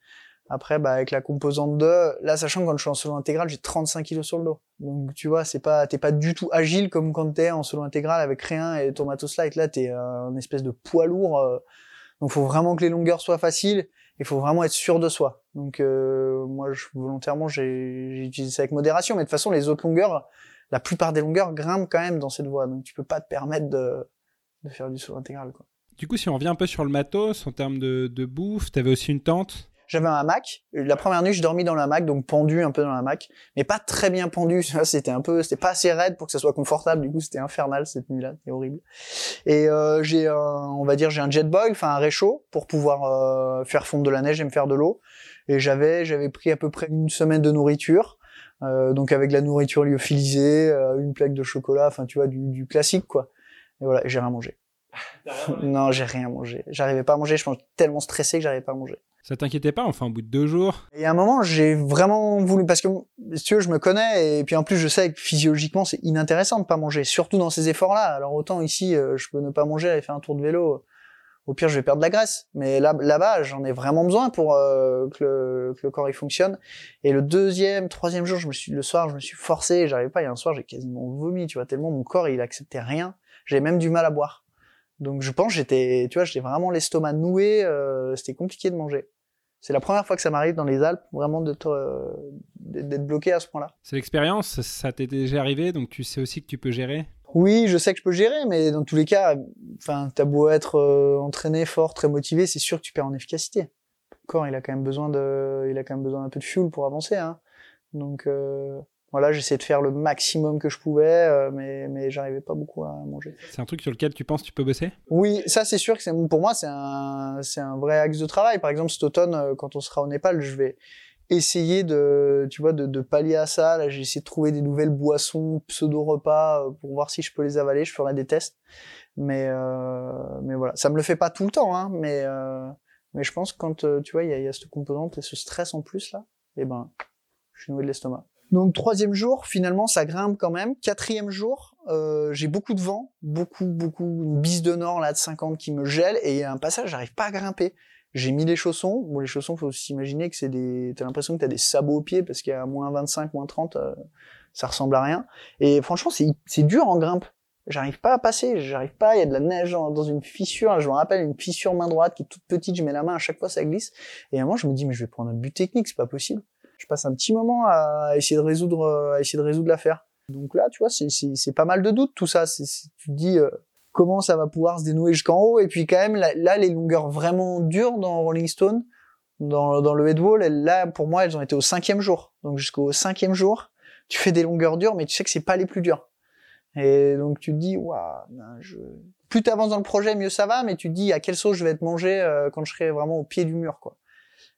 [SPEAKER 5] Après, bah, avec la composante 2, là, sachant que quand je suis en solo intégral, j'ai 35 kilos sur le dos. Donc, tu vois, c'est pas, t'es pas du tout agile comme quand t'es en solo intégral avec rien et ton matos light. Là, t'es euh, un espèce de poids lourd. Euh, donc, faut vraiment que les longueurs soient faciles. Il faut vraiment être sûr de soi. Donc, euh, moi, je, volontairement, j'ai utilisé ça avec modération. Mais de toute façon, les autres longueurs, la plupart des longueurs grimpent quand même dans cette voie. Donc, tu peux pas te permettre de, de faire du solo intégral, quoi.
[SPEAKER 2] Du coup, si on revient un peu sur le matos, en termes de, de bouffe, t'avais aussi une tente?
[SPEAKER 5] J'avais un hamac. La première nuit, je dormis dans le hamac, donc pendu un peu dans le hamac, mais pas très bien pendu. C'était un peu, c'était pas assez raide pour que ça soit confortable. Du coup, c'était infernal cette nuit-là, c'était horrible. Et euh, j'ai, un, on va dire, j'ai un jet boil, enfin un réchaud pour pouvoir euh, faire fondre de la neige et me faire de l'eau. Et j'avais, j'avais pris à peu près une semaine de nourriture, euh, donc avec la nourriture lyophilisée, euh, une plaque de chocolat, enfin tu vois du, du classique quoi. Et voilà, j'ai rien mangé. non, j'ai rien mangé. J'arrivais pas à manger. Je suis tellement stressé que j'arrivais pas à manger.
[SPEAKER 2] Ça t'inquiétait pas Enfin, au bout de deux jours?
[SPEAKER 5] Et à un moment, j'ai vraiment voulu parce que si tu veux, je me connais et puis en plus, je sais que physiologiquement, c'est inintéressant de pas manger, surtout dans ces efforts-là. Alors autant ici, euh, je peux ne pas manger, aller faire un tour de vélo. Au pire, je vais perdre de la graisse. Mais là, là-bas, j'en ai vraiment besoin pour euh, que, le, que le corps il fonctionne. Et le deuxième, troisième jour, je me suis le soir, je me suis forcé. J'arrivais pas. Il y a un soir, j'ai quasiment vomi. Tu vois, tellement mon corps il acceptait rien. J'avais même du mal à boire. Donc je pense j'étais, tu vois, j'étais vraiment l'estomac noué. Euh, C'était compliqué de manger. C'est la première fois que ça m'arrive dans les Alpes, vraiment d'être euh, d'être bloqué à ce point-là.
[SPEAKER 2] C'est l'expérience, ça t'est déjà arrivé, donc tu sais aussi que tu peux gérer.
[SPEAKER 5] Oui, je sais que je peux gérer, mais dans tous les cas, enfin, t'as beau être euh, entraîné, fort, très motivé, c'est sûr que tu perds en efficacité. Le corps, il a quand même besoin de, il a quand même besoin d'un peu de fuel pour avancer, hein. Donc euh, voilà, j'essayais de faire le maximum que je pouvais, euh, mais mais j'arrivais pas beaucoup à manger.
[SPEAKER 2] C'est un truc sur lequel tu penses tu peux bosser?
[SPEAKER 5] Oui, ça c'est sûr que c'est pour moi c'est un c'est un vrai axe de travail. Par exemple, cet automne, euh, quand on sera au Népal, je vais essayer de tu vois de, de pallier à ça. Là, j'ai essayé de trouver des nouvelles boissons, pseudo repas pour voir si je peux les avaler. Je ferai des tests, mais euh, mais voilà, ça me le fait pas tout le temps, hein, mais euh, mais je pense que quand tu vois il y a, y a cette composante et ce stress en plus là, et ben je suis noué de l'estomac. Donc troisième jour, finalement, ça grimpe quand même. Quatrième jour, euh, j'ai beaucoup de vent, beaucoup, beaucoup, une bise de nord là de 50 qui me gèle et il y a un passage, j'arrive pas à grimper. J'ai mis les chaussons. Bon, les chaussons, faut s'imaginer que c'est des, t'as l'impression que t'as des sabots aux pieds parce qu'il y a moins 25, moins 30, euh, ça ressemble à rien. Et franchement, c'est, dur en grimpe. J'arrive pas à passer, j'arrive pas, il y a de la neige dans une fissure, je me rappelle une fissure main droite qui est toute petite, je mets la main à chaque fois ça glisse. Et à un moment, je me dis, mais je vais prendre un but technique, c'est pas possible je passe un petit moment à essayer de résoudre à essayer de résoudre l'affaire. Donc là tu vois c'est pas mal de doutes tout ça. C'est tu te dis euh, comment ça va pouvoir se dénouer jusqu'en haut. Et puis quand même là, là, les longueurs vraiment dures dans Rolling Stone dans dans le headwall là pour moi elles ont été au cinquième jour. Donc jusqu'au cinquième jour tu fais des longueurs dures mais tu sais que c'est pas les plus dures. Et donc tu te dis waouh je plus t'avances dans le projet mieux ça va mais tu te dis à quelle sauce je vais être mangé euh, quand je serai vraiment au pied du mur quoi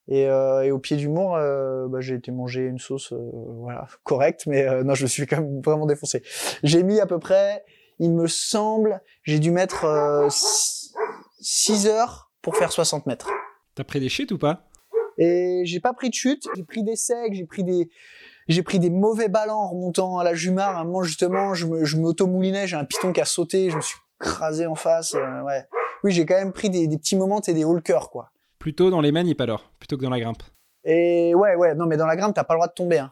[SPEAKER 5] Et, euh, et au pied du mur, euh, bah, j'ai été manger une sauce euh, voilà correcte, mais euh, non, je me suis quand même vraiment défoncé. J'ai mis à peu près, il me semble, j'ai dû mettre 6 heures pour faire 60 mètres.
[SPEAKER 2] T'as pris des chutes ou pas?
[SPEAKER 5] Et j'ai pas pris de chute, j'ai pris des secs, j'ai pris des j'ai pris des mauvais ballons en remontant à la Jumar. À un moment, justement, je me, je m'auto-moulinais, j'ai un piton qui a sauté, je me suis crasé en face. euh, ouais. Oui, j'ai quand même pris des, des petits moments, t'es des haut cœur quoi.
[SPEAKER 2] Plutôt dans les manips alors, plutôt que dans la grimpe.
[SPEAKER 5] Et ouais, ouais, non, mais dans la grimpe, t'as pas le droit de tomber. Hein.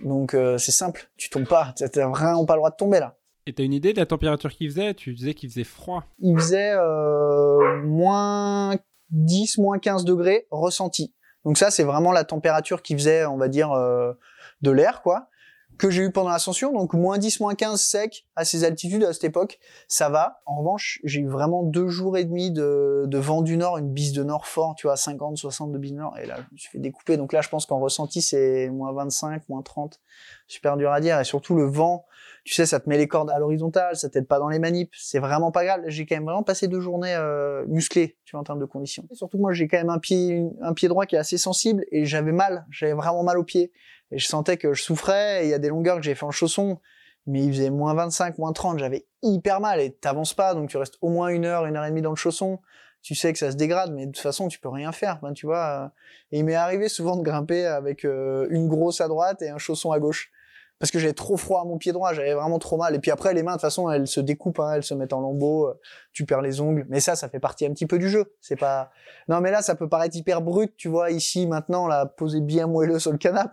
[SPEAKER 5] Donc euh, c'est simple, tu tombes pas, t'as vraiment pas le droit de tomber là.
[SPEAKER 2] Et t'as une idée de la température qu'il faisait? Tu disais qu'il faisait froid.
[SPEAKER 5] Il faisait euh, moins 10, moins 15 degrés ressenti. Donc ça, c'est vraiment la température qui faisait, on va dire, euh, de l'air, quoi, que j'ai eu pendant l'ascension. Donc moins 10, moins 15 sec à ces altitudes, à cette époque, ça va. En revanche, j'ai eu vraiment deux jours et demi de, de vent du nord, une bise de nord fort, tu vois, 50, 60 de bise du nord. Et là, je me suis fait découper. Donc là, je pense qu'en ressenti, c'est moins 25, moins 30. Super dur à dire. Et surtout, le vent, tu sais, ça te met les cordes à l'horizontale, ça t'aide pas dans les manips, c'est vraiment pas grave. J'ai quand même vraiment passé deux journées euh, musclées, tu vois, en termes de conditions. Et surtout, moi, j'ai quand même un pied, un pied droit qui est assez sensible et j'avais mal, j'avais vraiment mal au pied. Et je sentais que je souffrais, il y a des longueurs que j'ai fait en chausson, mais il faisait moins 25, moins 30, j'avais hyper mal et t'avances pas, donc tu restes au moins une heure, une heure et demie dans le chausson. Tu sais que ça se dégrade, mais de toute façon, tu peux rien faire, ben, tu vois. Et il m'est arrivé souvent de grimper avec euh, une grosse à droite et un chausson à gauche parce que j'avais trop froid à mon pied droit, j'avais vraiment trop mal. Et puis après, les mains, de toute façon, elles se découpent, hein, elles se mettent en lambeaux, euh, tu perds les ongles. Mais ça, ça fait partie un petit peu du jeu. C'est pas. Non, mais là, ça peut paraître hyper brut, tu vois, ici, maintenant, là, posé bien moelleux sur le canapé.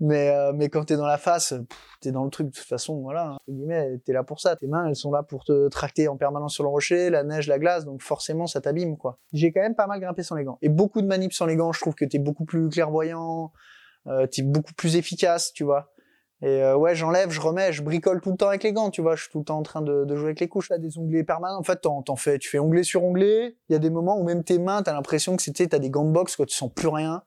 [SPEAKER 5] Mais euh, mais quand t'es dans la face, t'es dans le truc. De toute façon, voilà, guillemets, t'es là pour ça. Tes mains, elles sont là pour te tracter en permanence sur le rocher, la neige, la glace, donc forcément, ça t'abîme, quoi. J'ai quand même pas mal grimpé sans les gants. Et beaucoup de manips sans les gants, je trouve que t'es beaucoup plus clairvoyant, euh, t'es beaucoup plus efficace, tu vois. Et euh, ouais, j'enlève, je remets, je bricole tout le temps avec les gants, tu vois. Je suis tout le temps en train de, jouer avec les couches, là, des onglets permanents. En fait, t'en, fais, tu fais onglet sur onglet. Il y a des moments où même tes mains, t'as l'impression que c'était, t'as des gants de boxe, tu sens plus rien.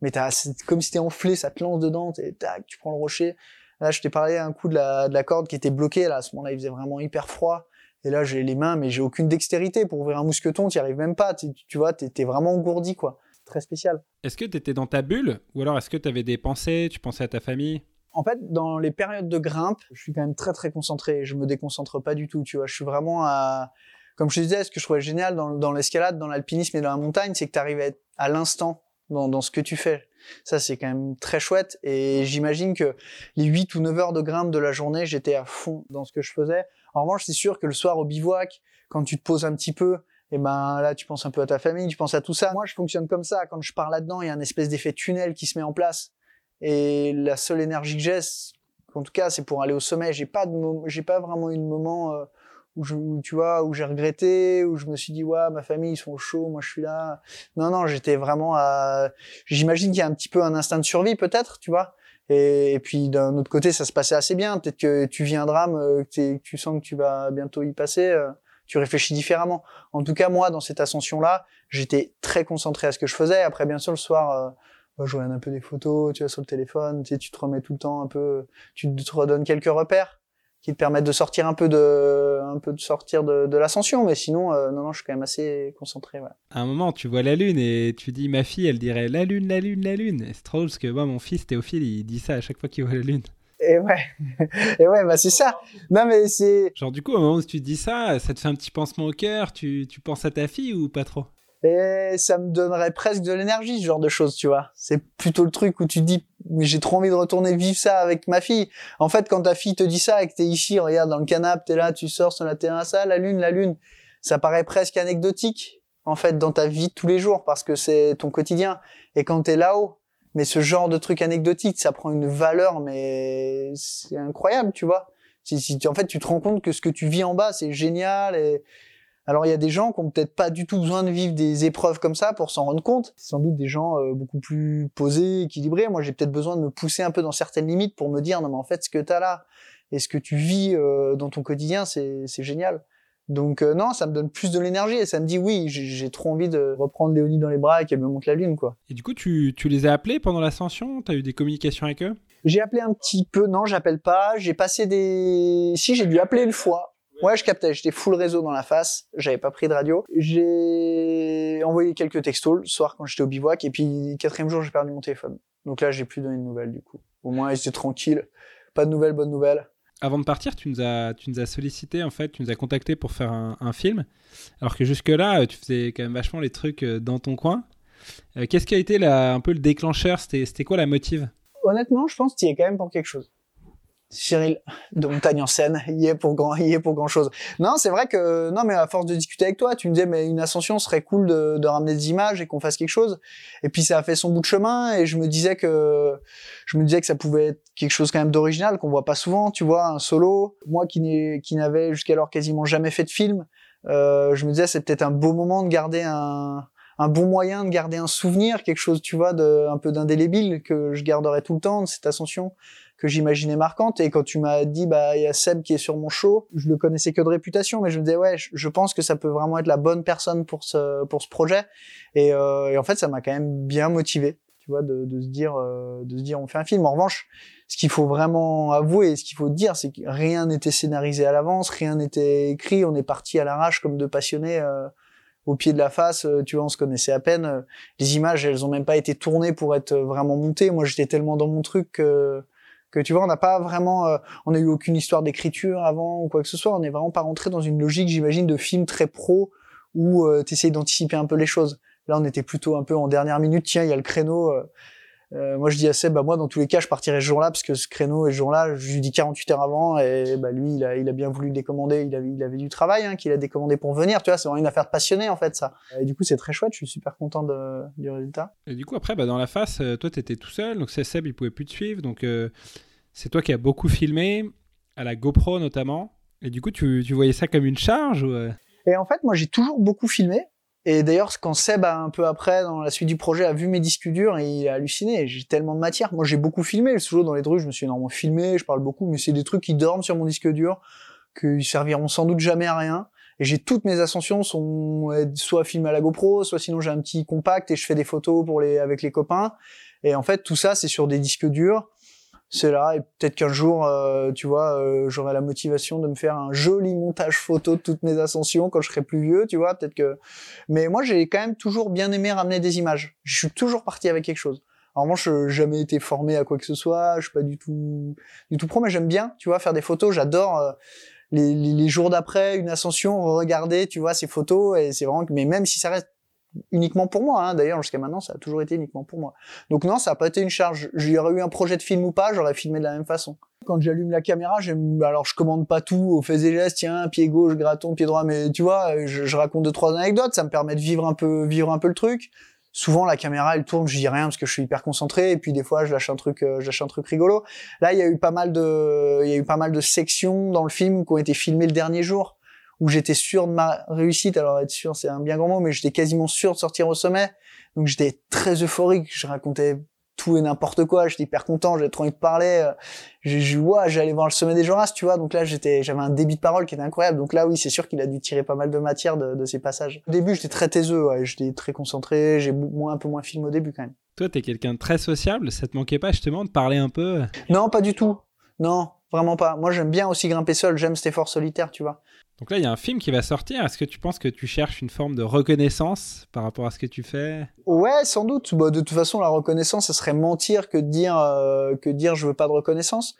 [SPEAKER 5] Mais t'as, c'est comme si t'es enflé, ça te lance dedans, t'es, tu prends le rocher. Là, je t'ai parlé un coup de la, de la corde qui était bloquée, là. À ce moment-là, il faisait vraiment hyper froid. Et là, j'ai les mains, mais j'ai aucune dextérité. Pour ouvrir un mousqueton, t'y arrives même pas. Tu, tu vois, t'es, vraiment engourdi, quoi. Très spécial.
[SPEAKER 2] Est-ce que t'étais dans ta bulle? Ou alors est-ce que t'avais des pensées? Tu pensais à ta famille?
[SPEAKER 5] En fait, dans les périodes de grimpe, je suis quand même très très concentré. Je me déconcentre pas du tout, tu vois. Je suis vraiment à, comme je te disais, ce que je trouvais génial dans, l'escalade, dans l'alpinisme et dans la montagne, c'est que tu arrives à être à l'instant dans, ce que tu fais. Ça, c'est quand même très chouette. Et j'imagine que les 8 ou 9 heures de grimpe de la journée, j'étais à fond dans ce que je faisais. En revanche, c'est sûr que le soir au bivouac, quand tu te poses un petit peu, et ben là, tu penses un peu à ta famille, tu penses à tout ça. Moi, je fonctionne comme ça. Quand je pars là-dedans, il y a un espèce d'effet tunnel qui se met en place. Et la seule énergie que j'ai, en tout cas, c'est pour aller au sommet. J'ai pas de, j'ai pas vraiment eu de moment euh, où je, tu vois, où j'ai regretté, où je me suis dit ouais, ma famille ils sont chauds, moi je suis là. Non, non, j'étais vraiment à. J'imagine qu'il y a un petit peu un instinct de survie peut-être, tu vois. Et, puis d'un autre côté, ça se passait assez bien. Peut-être que tu vis un drame, que, tu sens que tu vas bientôt y passer. euh, tu réfléchis différemment. En tout cas, moi, dans cette ascension-là, j'étais très concentré à ce que je faisais. Après, bien sûr, le soir, euh, je regarde un peu des photos, tu vois, sur le téléphone, tu sais, tu te remets tout le temps un peu, tu te redonnes quelques repères qui te permettent de sortir un peu de, un peu de sortir de, de l'ascension. Mais sinon, euh, non, non, je suis quand même assez concentré. Ouais.
[SPEAKER 2] À un moment, tu vois la lune et tu dis ma fille, elle dirait la lune, la lune, la lune. Et c'est trop drôle parce que moi, mon fils Théophile, il dit ça à chaque fois qu'il voit la lune.
[SPEAKER 5] Et ouais, et ouais, bah c'est ça. Non, mais c'est,
[SPEAKER 2] Genre, du coup, au moment où tu dis ça, ça te fait un petit pansement au cœur. Tu, tu penses à ta fille ou pas trop?
[SPEAKER 5] Et ça me donnerait presque de l'énergie, ce genre de choses, tu vois. C'est plutôt le truc où tu te dis, j'ai trop envie de retourner vivre ça avec ma fille. En fait, quand ta fille te dit ça et que t'es ici, regarde dans le canapé, t'es là, tu sors sur la terrasse, ah, la lune, la lune, ça paraît presque anecdotique, en fait, dans ta vie tous les jours, parce que c'est ton quotidien. Et quand t'es là-haut, mais ce genre de truc anecdotique, ça prend une valeur, mais c'est incroyable, tu vois. Si, si, en fait, tu te rends compte que ce que tu vis en bas, c'est génial et, alors il y a des gens qui ont peut-être pas du tout besoin de vivre des épreuves comme ça pour s'en rendre compte. C'est sans doute des gens euh, beaucoup plus posés, équilibrés. Moi j'ai peut-être besoin de me pousser un peu dans certaines limites pour me dire non mais en fait ce que t'as là et ce que tu vis euh, dans ton quotidien c'est c'est génial. Donc euh, non ça me donne plus de l'énergie et ça me dit oui j'ai- trop envie de reprendre Léonie dans les bras et qu'elle me montre la lune quoi.
[SPEAKER 2] Et du coup, tu, tu les as appelés pendant l'ascension? T'as eu des communications avec eux?
[SPEAKER 5] J'ai appelé un petit peu non j'appelle pas j'ai passé des si j'ai dû appeler une fois Ouais, je captais. J'étais full réseau dans la face. J'avais pas pris de radio. J'ai envoyé quelques textos le soir quand j'étais au bivouac. Et puis, quatrième jour, j'ai perdu mon téléphone. Donc là, j'ai plus donné de nouvelles, du coup. Au moins, j'étais tranquille. Pas de nouvelles, bonnes nouvelles.
[SPEAKER 2] Avant de partir, tu nous as, tu nous as sollicité, en fait, tu nous as contacté pour faire un, un film. Alors que jusque-là, tu faisais quand même vachement les trucs euh, dans ton coin. Euh, Qu'est-ce qui a été la, un peu le déclencheur? C'était c'était quoi la motive?
[SPEAKER 5] Honnêtement, je pense qu'il y est quand même pour quelque chose. Cyril de Montagne en scène, y est pour grand, y est pour grand chose. Non, c'est vrai que non, mais à force de discuter avec toi, tu me disais mais une ascension serait cool de, de ramener des images et qu'on fasse quelque chose. Et puis ça a fait son bout de chemin et je me disais que je me disais que ça pouvait être quelque chose quand même d'original qu'on voit pas souvent, tu vois, un solo. Moi qui n'ai qui n'avais jusqu'alors quasiment jamais fait de film, euh, je me disais c'est peut-être un beau moment de garder un un bon moyen de garder un souvenir, quelque chose, tu vois, de un peu d'indélébile que je garderai tout le temps de cette ascension que j'imaginais marquante. Et quand tu m'as dit, bah, il y a Seb qui est sur mon show, je le connaissais que de réputation, mais je me disais, ouais, je, pense que ça peut vraiment être la bonne personne pour ce, pour ce projet. Et, euh, et en fait, ça m'a quand même bien motivé, tu vois, de, de se dire, euh, de se dire, on fait un film. En revanche, ce qu'il faut vraiment avouer, ce qu'il faut dire, c'est que rien n'était scénarisé à l'avance, rien n'était écrit. On est parti à l'arrache comme deux passionnés. Euh, au pied de la face, euh, tu vois, on se connaissait à peine. Euh, Les images, elles ont même pas été tournées pour être euh, vraiment montées. Moi, j'étais tellement dans mon truc que, que tu vois, on n'a pas vraiment, on a eu aucune histoire d'écriture avant ou quoi que ce soit. On n'est vraiment pas rentré dans une logique, j'imagine, de film très pro où euh, tu essayes d'anticiper un peu les choses. Là, on était plutôt un peu en dernière minute. Tiens, il y a le créneau. Euh, moi, je dis à Seb, bah moi, dans tous les cas, je partirai ce jour-là parce que ce créneau et ce jour-là, je lui dis 48 heures avant et bah lui, il a, il a bien voulu décommander. Il avait, il avait du travail, hein, qu'il a décommandé pour venir. Tu vois, c'est vraiment une affaire de passionné en fait, ça. Et du coup, c'est très chouette. Je suis super content de, du résultat.
[SPEAKER 2] Et du coup, après, bah, dans la face, euh, toi, tu étais tout seul. Donc, Seb, il pouvait plus te suivre. Donc, euh, c'est toi qui as beaucoup filmé, à la GoPro notamment. Et du coup, tu, tu voyais ça comme une charge ou,
[SPEAKER 5] Et en fait, moi, j'ai toujours beaucoup filmé. Et d'ailleurs, quand Seb, un peu après, dans la suite du projet, a vu mes disques durs, il a halluciné. J'ai tellement de matière. Moi, j'ai beaucoup filmé. Toujours dans les trucs, je me suis énormément filmé, je parle beaucoup, mais c'est des trucs qui dorment sur mon disque dur, qui serviront sans doute jamais à rien. Et j'ai toutes mes ascensions sont euh, soit filmées à la GoPro, soit sinon j'ai un petit compact et je fais des photos pour les avec les copains. Et en fait, tout ça, c'est sur des disques durs. C'est là, et peut-être qu'un jour, euh, tu vois, euh, j'aurai la motivation de me faire un joli montage photo de toutes mes ascensions quand je serai plus vieux, tu vois, peut-être que. Mais moi, j'ai quand même toujours bien aimé ramener des images. Je suis toujours parti avec quelque chose. En revanche, j'ai jamais été formé à quoi que ce soit. Je suis pas du tout, du tout pro, mais j'aime bien, tu vois, faire des photos. J'adore euh, les, les, les jours d'après une ascension, regarder, tu vois, ces photos. Et c'est vraiment. Mais même si ça reste uniquement pour moi, hein, d'ailleurs, jusqu'à maintenant, ça a toujours été uniquement pour moi. Donc non, ça a pas été une charge. J'aurais eu un projet de film ou pas, j'aurais filmé de la même façon. Quand j'allume la caméra, alors je commande pas tout au fait et gestes, tiens, pied gauche, graton, pied droit, mais tu vois, je, je raconte deux, trois anecdotes, ça me permet de vivre un peu, vivre un peu le truc. Souvent, la caméra, elle tourne, je dis rien parce que je suis hyper concentré, et puis des fois, je lâche un truc, euh, je lâche un truc rigolo. Là, il y a eu pas mal de, il y a eu pas mal de sections dans le film qui ont été filmées le dernier jour, où j'étais sûr de ma réussite. Alors, être sûr, c'est un bien grand mot, mais j'étais quasiment sûr de sortir au sommet. Donc, j'étais très euphorique, je racontais tout et n'importe quoi, j'étais hyper content, j'avais trop envie de parler. euh, J'ai, j'ai- ouais, j'allais voir le sommet des Joras, tu vois. Donc là, j'étais, j'avais un débit de parole qui était incroyable. Donc là, oui, c'est sûr qu'il a dû tirer pas mal de matière de, de ces passages. Au début, j'étais très taiseux, ouais, j'étais très concentré, j'ai moins, un peu moins filmé au début quand même.
[SPEAKER 2] Toi, t'es quelqu'un de très sociable. Ça te manquait pas justement de parler un peu
[SPEAKER 5] Non, pas du tout. Non, vraiment pas. Moi, j'aime bien aussi grimper seul, j'aime cet effort solitaire, tu vois.
[SPEAKER 2] Donc là, il y a un film qui va sortir. Est-ce que tu penses que tu cherches une forme de reconnaissance par rapport à ce que tu fais?
[SPEAKER 5] Ouais, sans doute. Bah, de toute façon, la reconnaissance, ça serait mentir que de dire euh, que de dire je veux pas de reconnaissance.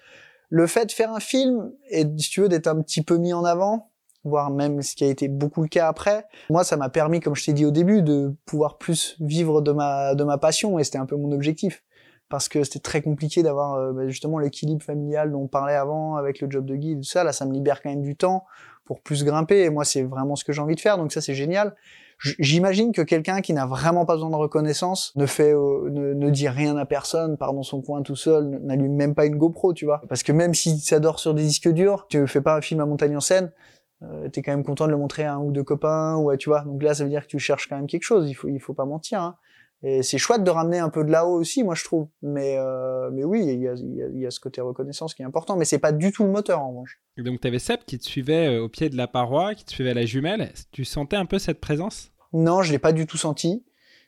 [SPEAKER 5] Le fait de faire un film et si tu veux d'être un petit peu mis en avant, voire même ce qui a été beaucoup le cas après, moi ça m'a permis, comme je t'ai dit au début, de pouvoir plus vivre de ma de ma passion et c'était un peu mon objectif parce que c'était très compliqué d'avoir euh, bah, justement l'équilibre familial dont on parlait avant avec le job de guide tout ça là ça me libère quand même du temps pour plus grimper et moi c'est vraiment ce que j'ai envie de faire donc ça c'est génial J'imagine que quelqu'un qui n'a vraiment pas besoin de reconnaissance ne fait, euh, ne, ne dit rien à personne, part dans son coin tout seul, n'allume même pas une GoPro, tu vois. Parce que même si ça dort sur des disques durs, tu fais pas un film à montagne en scène, euh, t'es quand même content de le montrer à un ou deux copains, ou à, tu vois. Donc là, ça veut dire que tu cherches quand même quelque chose. Il faut, il faut pas mentir. Hein. Et c'est chouette de ramener un peu de là-haut aussi, moi je trouve. Mais, euh, mais oui, il y a, y, a, y a ce côté reconnaissance qui est important, mais c'est pas du tout le moteur en revanche.
[SPEAKER 2] Et Donc, tu avais Seb qui te suivait euh, au pied de la paroi, qui te suivait à la jumelle. Tu sentais un peu cette présence?
[SPEAKER 5] Non, je l'ai pas du tout senti.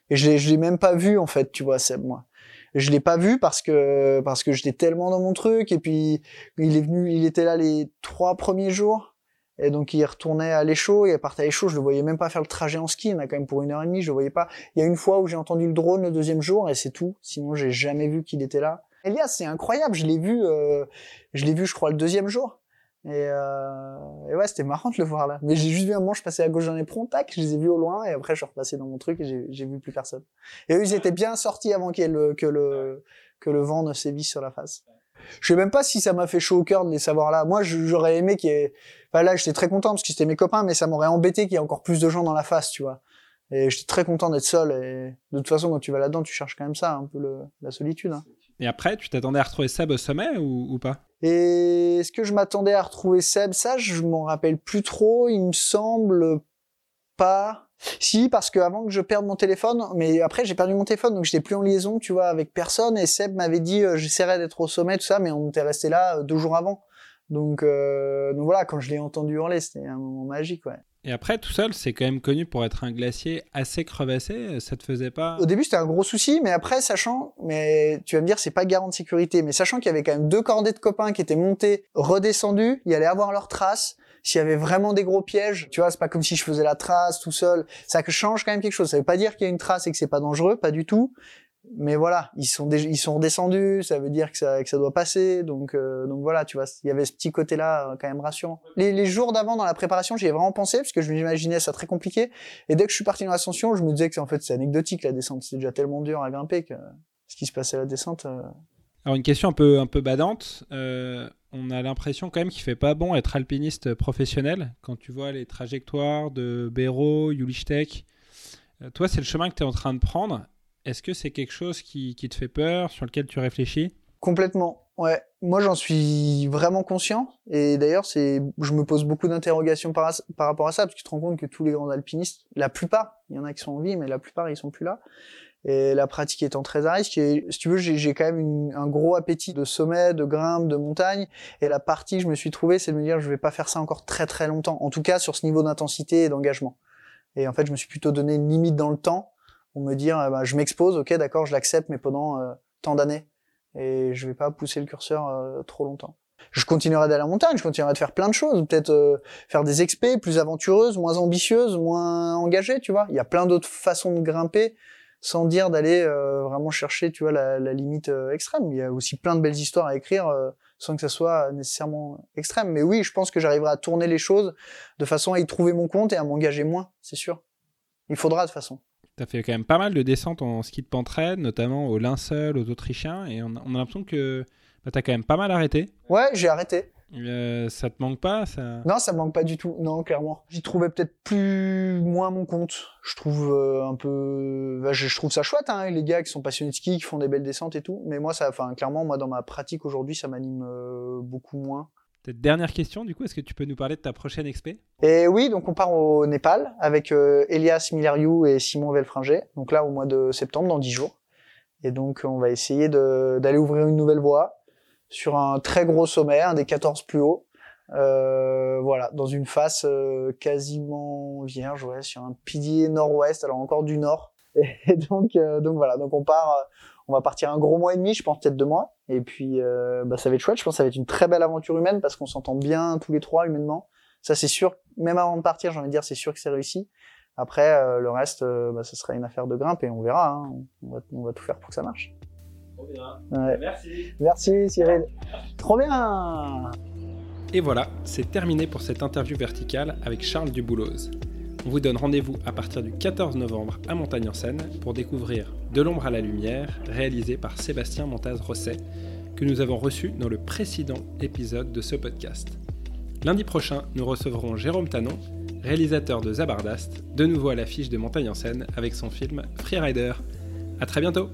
[SPEAKER 5] Et je l'ai, je l'ai même pas vu, en fait, tu vois, Seb, moi. Je l'ai pas vu parce que, parce que j'étais tellement dans mon truc. Et puis, il est venu, il était là les trois premiers jours. Et donc il retournait à l'échaud, il partait à l'échaud, je le voyais même pas faire le trajet en ski, il y en a quand même pour une heure et demie, je le voyais pas. Il y a une fois où j'ai entendu le drone le deuxième jour et c'est tout, sinon j'ai jamais vu qu'il était là. Elias, c'est incroyable, je l'ai vu, euh, je l'ai vu je crois le deuxième jour. Et, euh, et ouais, c'était marrant de le voir là. Mais j'ai juste vu un je passais à gauche d'un éperon, tac, je les ai vus au loin et après je suis repassé dans mon truc et j'ai- vu plus personne. Et eux, ils étaient bien sortis avant ait le, que le que le vent ne sévisse sur la face. Je sais même pas si ça m'a fait chaud au cœur de les savoir là. Moi, j'aurais aimé qu'il y ait. Enfin, là, j'étais très content parce que c'était mes copains, mais ça m'aurait embêté qu'il y ait encore plus de gens dans la face, tu vois. Et j'étais très content d'être seul. Et de toute façon, quand tu vas là-dedans, tu cherches quand même ça, un peu le, la solitude. hein.
[SPEAKER 2] Et après, tu t'attendais à retrouver Seb au sommet ou, ou pas?
[SPEAKER 5] Et est-ce que je m'attendais à retrouver Seb? Ça, je m'en rappelle plus trop. Il me semble pas. Si, parce que avant que je perde mon téléphone, mais après j'ai perdu mon téléphone, donc j'étais plus en liaison, tu vois, avec personne. Et Seb m'avait dit, euh, j'essaierai d'être au sommet, tout ça, mais on était resté là euh, deux jours avant. Donc, euh, donc voilà, quand je l'ai entendu hurler, c'était un moment magique, ouais.
[SPEAKER 2] Et après, tout seul, c'est quand même connu pour être un glacier assez crevassé. Ça te faisait pas?
[SPEAKER 5] Au début, c'était un gros souci, mais après, sachant, mais tu vas me dire, c'est pas garant de sécurité, mais sachant qu'il y avait quand même deux cordées de copains qui étaient montés, redescendus, il allait avoir leurs traces. S'il y avait vraiment des gros pièges, tu vois, c'est pas comme si je faisais la trace tout seul. Ça change quand même quelque chose. Ça veut pas dire qu'il y a une trace et que c'est pas dangereux, pas du tout. Mais voilà, ils sont ils sont redescendus, ça veut dire que ça, que ça doit passer. Donc, euh, donc voilà, tu vois, il y avait ce petit côté-là euh, quand même rassurant. Les, jours d'avant dans la préparation, j'y ai vraiment pensé parce que je m'imaginais ça très compliqué. Et dès que je suis parti dans l'ascension, je me disais que en fait c'est anecdotique la descente, c'est déjà tellement dur à grimper que ce qui se passait à la descente. euh,
[SPEAKER 2] Alors une question un peu un peu badante. On a l'impression quand même qu'il fait pas bon être alpiniste professionnel quand tu vois les trajectoires de Béraud, Julichtek. Euh, toi, c'est le chemin que tu es en train de prendre. Est-ce que c'est quelque chose qui, qui te fait peur, sur lequel tu réfléchis?
[SPEAKER 5] Complètement. Ouais. Moi, j'en suis vraiment conscient. Et d'ailleurs, c'est, je me pose beaucoup d'interrogations par, rapport à ça, parce que tu te rends compte que tous les grands alpinistes, la plupart, il y en a qui sont en vie, mais la plupart, ils sont plus là. Et la pratique étant très à risque. Et si tu veux, j'ai, quand même une- un gros appétit de sommet, de grimpe, de montagne. Et la partie que je me suis trouvé, c'est de me dire, je vais pas faire ça encore très très longtemps. En tout cas, sur ce niveau d'intensité et d'engagement. Et en fait, je me suis plutôt donné une limite dans le temps pour me dire, eh ben, je m'expose, ok, d'accord, je l'accepte, mais pendant euh, tant d'années et je vais pas pousser le curseur euh, trop longtemps. Je continuerai d'aller la montagne, je continuerai de faire plein de choses, peut-être euh, faire des expés plus aventureuses, moins ambitieuses, moins engagées, tu vois. Il y a plein d'autres façons de grimper sans dire d'aller euh, vraiment chercher, tu vois, la, la limite euh, extrême. Il y a aussi plein de belles histoires à écrire euh, sans que ça soit nécessairement extrême. Mais oui, je pense que j'arriverai à tourner les choses de façon à y trouver mon compte et à m'engager moins, c'est sûr. Il faudra de toute façon.
[SPEAKER 2] Tu as fait quand même pas mal de descentes en ski de pentraide, notamment au linceul, aux Autrichiens, et on a, on a l'impression que bah, tu as quand même pas mal arrêté.
[SPEAKER 5] Ouais, j'ai arrêté.
[SPEAKER 2] Euh, ça te manque pas ça...
[SPEAKER 5] Non, ça me manque pas du tout. Non, clairement. J'y trouvais peut-être plus moins mon compte. Je trouve euh, un peu, bah, je, je trouve ça chouette, hein, les gars qui sont passionnés de ski, qui font des belles descentes et tout. Mais moi, ça, enfin, clairement, moi, dans ma pratique aujourd'hui, ça m'anime euh, beaucoup moins.
[SPEAKER 2] Dernière question, du coup, est-ce que tu peux nous parler de ta prochaine expé
[SPEAKER 5] Et oui, donc on part au Népal avec euh, Elias Milariou et Simon Velfringer. Donc là, au mois de septembre, dans 10 jours. Et donc, on va essayer d'aller ouvrir une nouvelle voie sur un très gros sommet, un des 14 plus hauts. Euh, voilà, dans une face euh, quasiment vierge, ouais, sur un pilier nord-ouest, alors encore du nord. Et donc, euh, donc voilà, donc on part, on va partir un gros mois et demi, je pense peut-être deux mois. Et puis, euh, bah, ça va être chouette. Je pense que ça va être une très belle aventure humaine parce qu'on s'entend bien tous les trois humainement. Ça, c'est sûr. Même avant de partir, j'ai envie de dire, c'est sûr que c'est réussi. Après, euh, le reste, euh, bah, ce sera une affaire de grimpe et on verra. hein. On, va, on va tout faire pour que ça marche. Ouais.
[SPEAKER 4] Merci.
[SPEAKER 5] Merci Cyril. Trop bien.
[SPEAKER 2] Et voilà, c'est terminé pour cette interview verticale avec Charles Dubouloz. On vous donne rendez-vous à partir du 14 novembre à Montagne-en-Seine pour découvrir De l'ombre à la lumière, réalisé par Sébastien Montaz-Rosset, que nous avons reçu dans le précédent épisode de ce podcast. Lundi prochain, nous recevrons Jérôme Tanon, réalisateur de Zabardast, de nouveau à l'affiche de Montagne-en-Seine avec son film Freerider. A très bientôt